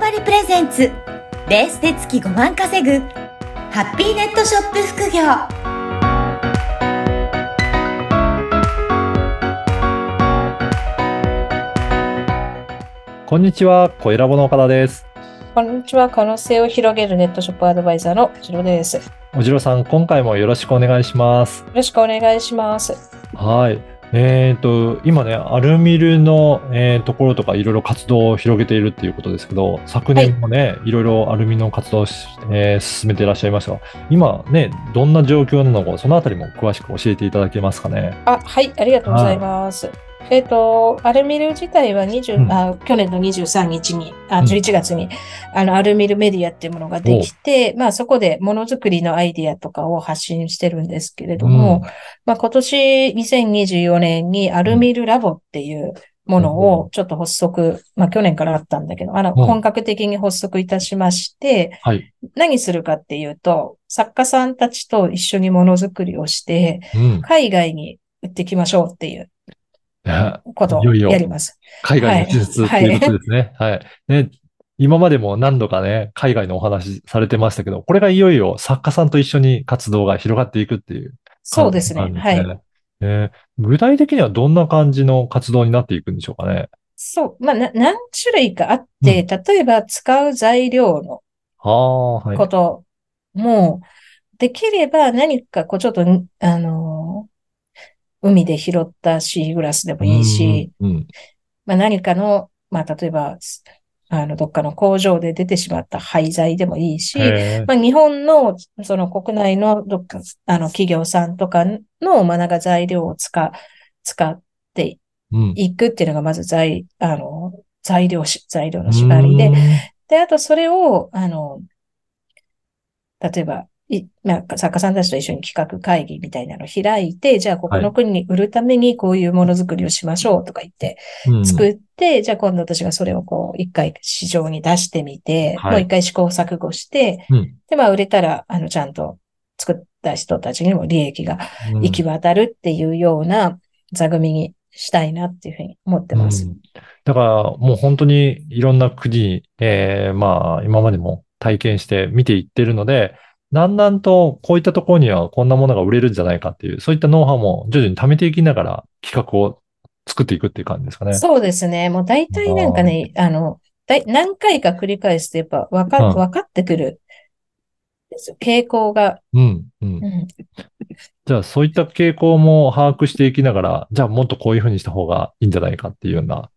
張りプレゼンツレースで月5万稼ぐハッピーネットショップ副業こんにちは、小ラボの岡田です。こんにちは。可能性を広げるネットショップアドバイザーのジロです。よおじろさん、今回もよろしくお願いします。ろしくお願いします。はい。えっ、と、今ね、アルミルの、えーところとかいろいろ活動を広げているっていうことですけど、昨年もね、い、ろいろアルミの活動をし、えー進めていらっしゃいましたが、今ね、どんな状況なのか、そのあたりも詳しく教えていただけますかね？あ、はい。ありがとうございます。えっ、と、アルミル自体は20、うん。あ去年の23日に、あうん。11月に、あの、アルミルメディアっていうものができて、まあそこでものづくりのアイディアとかを発信してるんですけれども、まあ今年2024年にアルミルラボっていうものうん。をちょっと発足、まあ去年からあったんだけど、あの、うん。本格的に発足いたしまして、はい。何するかっていうと、作家さんたちと一緒にものづくりをして、うん。海外に売っていきましょうっていうねことをいよいよやります。海外に進出っていうことですね。はい。ね、今までも何度かね、海外のお話されてましたけど、これがいよいよ作家さんと一緒に活動が広がっていくっていうそうですね。はい。えー具体的にはどんな感じの活動になっていくんでしょうかね。そう。まあ、な何種類かあって、例えば使う材料のああ、はい。ことも、できれば何かこうちょっと、あのー海で拾ったシーグラスでもいいし、うん、うん。まあ、何かの、まあ、例えば、あの、どっかの工場で出てしまった廃材でもいいし、まあ、日本の、その国内のどっか、あの、企業さんとかの、まあ、な材料を使、使ってうん。いくっていうのが、まず材、あの、材料し、材料の縛りで、で、あとそれを、あの、例えば、い、まあ、作家さんたちと一緒に企画会議みたいなのを開いて、じゃあここの国に売るためにこういうものづくりをしましょうとか言って、うん。作って、じゃあ今度私がそれをこう、一回市場に出してみて、はい。もう一回試行錯誤して、うん。で、まあ売れたら、あの、ちゃんと作った人たちにも利益がうん。行き渡るっていうような座組にしたいなっていうふうに思ってます。うん。だから、もう本当にいろんな国、えーまあ、今までも体験して見ていってるので、だんだんとこういったところにはこんなものが売れるんじゃないかっていう、そういったノウハウも徐々に貯めていきながら企画を作っていくっていう感じですかね。そうですね。もう大体なんかね、あの、だい何回か繰り返すとやっぱわか、うん分かってくるんですよ。傾向が。うん、うんう。んじゃあ、そういった傾向も把握していきながら、じゃあもっとこういうふうにした方がいいんじゃないかっていうような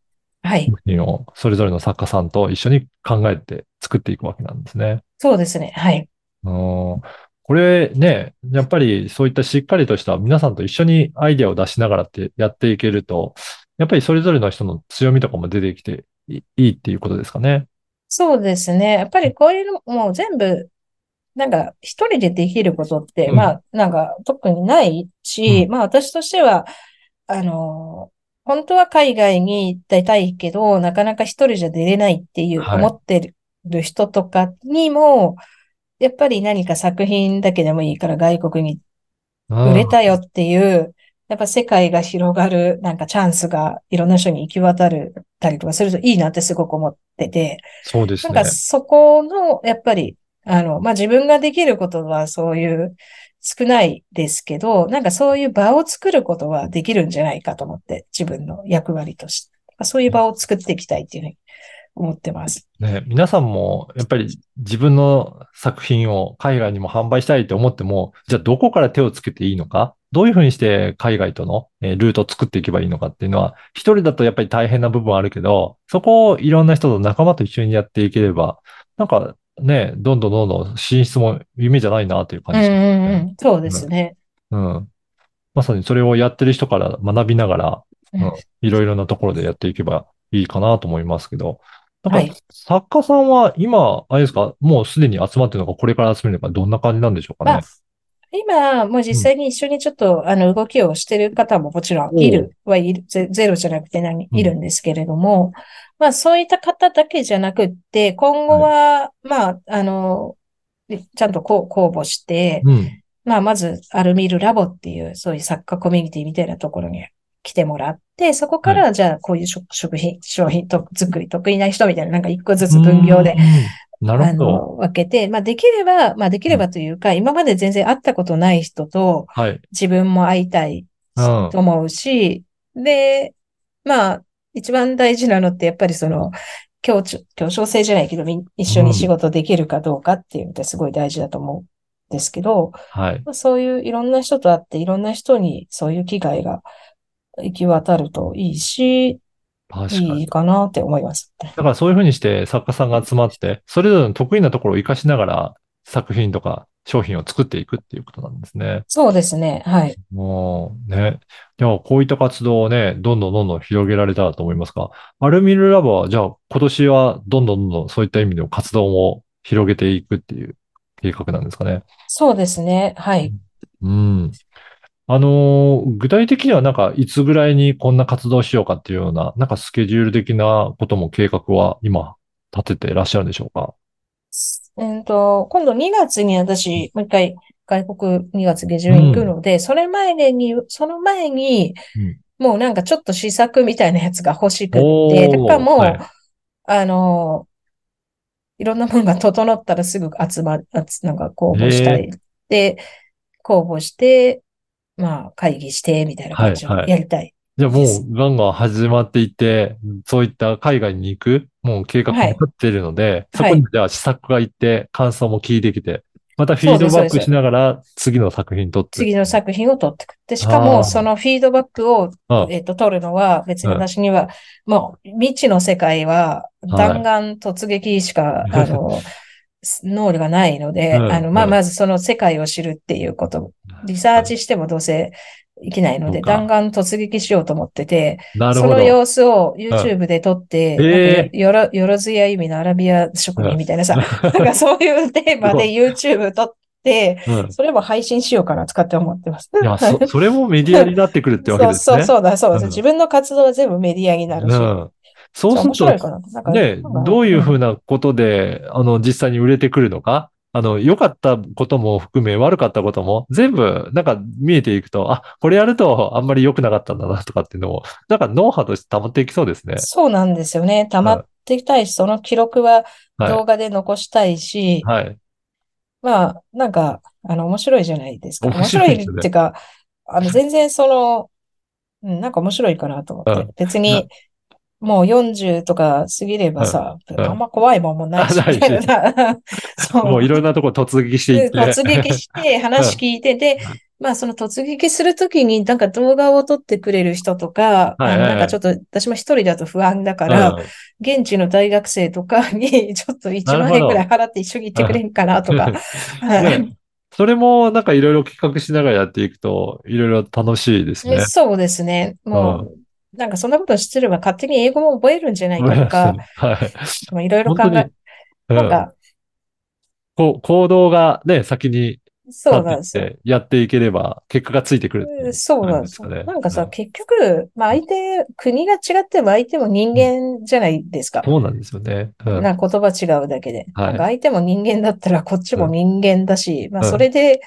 はい。を、それぞれの作家さんと一緒に考えて作っていくわけなんですね。そうですね。はい。うんこれね、やっぱりそういったしっかりとした皆さんと一緒にアイデアを出しながらってやっていけると、やっぱりそれぞれの人の強みとかも出てきていいいっていうことですかね。そうですね。やっぱりこういうのもう全部、なんか一人でできることって、うんまあなんか特にないし、うんまあ私としては、あの、本当は海外に出たいけど、なかなか一人じゃ出れないっていうはい思ってる人とかにも、やっぱり何か作品だけでもいいから外国に売れたよっていう、やっぱ世界が広がる、なんかチャンスがいろんな人に行き渡るたりとかするといいなってすごく思ってて、そうですねなんか。そこの、やっぱり、あの、まあ、自分ができることはそういう少ないですけど、なんかそういう場を作ることはできるんじゃないかと思って、自分の役割として。そういう場を作っていきたいっていうふうに思ってます。ね、皆さんもやっぱり自分の作品を海外にも販売したいと思っても、じゃあどこから手をつけていいのかどういうふうにして海外とのえールートを作っていけばいいのかっていうのは、一人だとやっぱり大変な部分はあるけど、そこをいろんな人と仲間と一緒にやっていければ、なんかね、どんどんどんどん進出も夢じゃないなという感じしますうんうんうね。ん。そうですね。うん。まさにそれをやってる人から学びながら、うんうんいろいろなところでやっていけばいいかなと思いますけど、はい。か、作家さんは今、あれですか、もうすでに集まってるのか、これから集めるのか、どんな感じなんでしょうかね？まあ。今、もう実際に一緒にちょっと、あの、動きをしてる方ももちろんいる、はいる、ゼゼロじゃなくて何、うん。いるんですけれども、まあそういった方だけじゃなくって、今後は、まあ、あの、ちゃんとこう公募して、うん。まあまず、アルミルラボっていう、そういう作家コミュニティみたいなところに来てもらって、そこから、じゃあ、こういう食食品、商品と作り得意な人みたいな、なんか一個ずつ分業でうん。なるあほど。の、分けて、まあ、できれば、まあ、できればというか、今まで全然会ったことない人とはい。自分も会いたいうんと思うし、で、まあ、一番大事なのって、やっぱりその、協調、協調性じゃないけど、一緒に仕事できるかどうかっていうのってすごい大事だと思うんですけど、はい。まあそういういろんな人と会って、いろんな人にそういう機会が行き渡るといいし。いいかなって思います。だからそういうふうにして作家さんが集まって、それぞれの得意なところを活かしながら作品とか商品を作っていくっていうことなんですね。そうですね。はい。もうね。じゃあこういった活動をね、どんどんどんどん広げられたらと思いますが、アルミルラボはじゃあ今年はどんどんどんどんそういった意味での活動も広げていくっていう計画なんですかね。そうですね。はい。うん。あのー具体的にはなんかいつぐらいにこんな活動をしようかっていうような、なんかスケジュール的なことも計画は今立てていらっしゃるんでしょうか？えっと、今度2月に私、もう一回外国2月下旬行くので、それ前に、その前にうん、もうなんかちょっと試作みたいなやつが欲しくて、ーだからもう、はい。あの、いろんなものが整ったらすぐ集まる、なんか公募したい。で、公募して、まあ会議して、みたいな感じをはい。はいやりたい。じゃあもうガンガン始まっていって、そういった海外に行く、もう計画もはい。立っているので、そはい。こにじゃあ試作が行って、感想も聞いてきて、またフィードバックしながら次の作品撮って。次の作品を取ってく。って、しかもそのフィードバックをあえっと、取るのは、別にはい私には、もう、未知の世界は、はい。弾丸突撃しか、あの、能力がないので、うんあの、まあ、うんまずその世界を知るっていうこと、リサーチしてもどうせいけないので、弾丸突撃しようと思ってて。その様子を YouTube で撮って、えなんかよろ、よろずや意味のアラビア職人みたいなさ、なんかそういうテーマで YouTube 撮って、うんそれも配信しようかなとかって思ってます。いや、そ、それもメディアになってくるってわけですね。そうそうそうだ、そうです。うん自分の活動は全部メディアになるし。うん。そうすると、ね、どういうふうなことで、あの、実際に売れてくるのか、あの、良かったことも含め、悪かったことも、全部、なんか見えていくと、あ、これやるとあんまり良くなかったんだな、とかっていうのも、なんかノウハウとして保っていきそうですね。そうなんですよね。溜まってきたいし、その記録ははい。動画で残したいし、はい。まあ、なんか、あの、面白いじゃないですか。面面白いねっていうか、あの、全然その、うん、なんか面白いかなと思って。別に、もう40とか過ぎればさ、うんうんあんま怖いもんもないし、みたいな。そうもういろんなところ突撃していって。で突撃して話聞いて、で、まあその突撃するときになんか動画を撮ってくれる人とか、はいはいはいなんかちょっと私も一人だと不安だから、うん現地の大学生とかにちょっと1なるほど万円くらい払って一緒に行ってくれんかなとか。それもなんかいろいろ企画しながらやっていくと、いろいろ楽しいですね。そうですね。もう、なんかそんなこと知ってれば勝手に英語も覚えるんじゃないかとか、はい。まあいろいろ考え、うんなんか、こう行動がね、先にそうなんですよ。やっていければ、結果がついてくるっていうんそうなんですよ。なんかさ、うん結局、まあ相手、国が違っても相手も人間じゃないですか。そうなんですよね。うんな言葉違うだけで。はいなんか相手も人間だったらこっちも人間だし、まあうんそれで、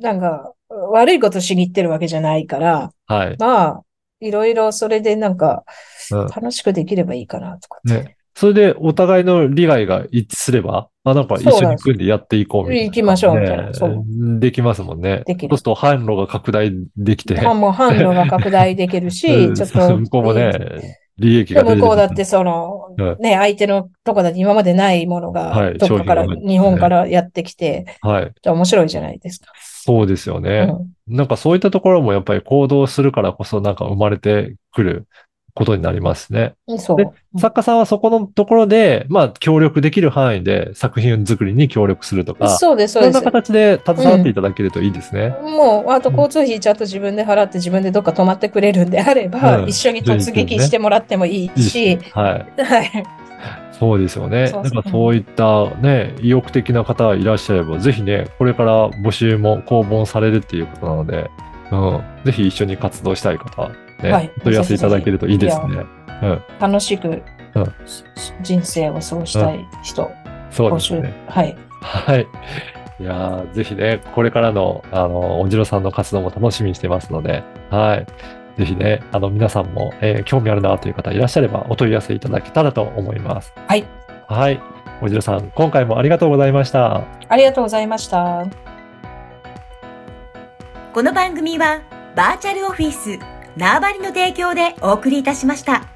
なんか悪いことしに行ってるわけじゃないから、はい。まあ、いろいろそれでなんかうん楽しくできればいいかなとかって。ね。それでお互いの利害が一致すれば、あ、なんか一緒に組んでやっていこうみたいな。行きましょうみたいなねそうできますもんね。できるそうすると販路が拡大できて。はもう販路が拡大できるうし、んちょっと。向こうもね、利益でが出て向こうだってそのうん、ね、相手のとこだって今までないものはいが、どっかから、日本からやってきて、はい。じゃあ面白いじゃないですか。そうですよね。なんかそういったところもやっぱり行動するからこそなんか生まれてくることになりますね。うん。そでう。作家さんはそこのところで、まあ協力できる範囲で作品作りに協力するとか、そうです、そそんなうです。形で携わっていただけるといいですね。もう、あと交通費ちゃんと自分で払って自分でどっか泊まってくれるんであれば、うん一緒に突撃してもらってもいいしね、はい。はい。そうですよね。そうなんかそういったね、意欲的な方がいらっしゃれば、ぜひね、これから募集も公募されるっていうことなので、うん、ぜひ一緒に活動したい方、ね、はいお問い合わせいただけるといいですね。うん、楽しくうん人生を過ごしたい人、募集そうですね。。はい。はい。いやーぜひね、これからの、あの、おじろさんの活動も楽しみにしてますので、はい。ぜひね、あの、皆さんも、えー興味あるなという方いらっしゃれば、お問い合わせいただけたらと思います。はい。はい。おじろさん、今回もありがとうございました。ありがとうございました。この番組はバーチャルオフィス縄張りの提供でお送りいたしました。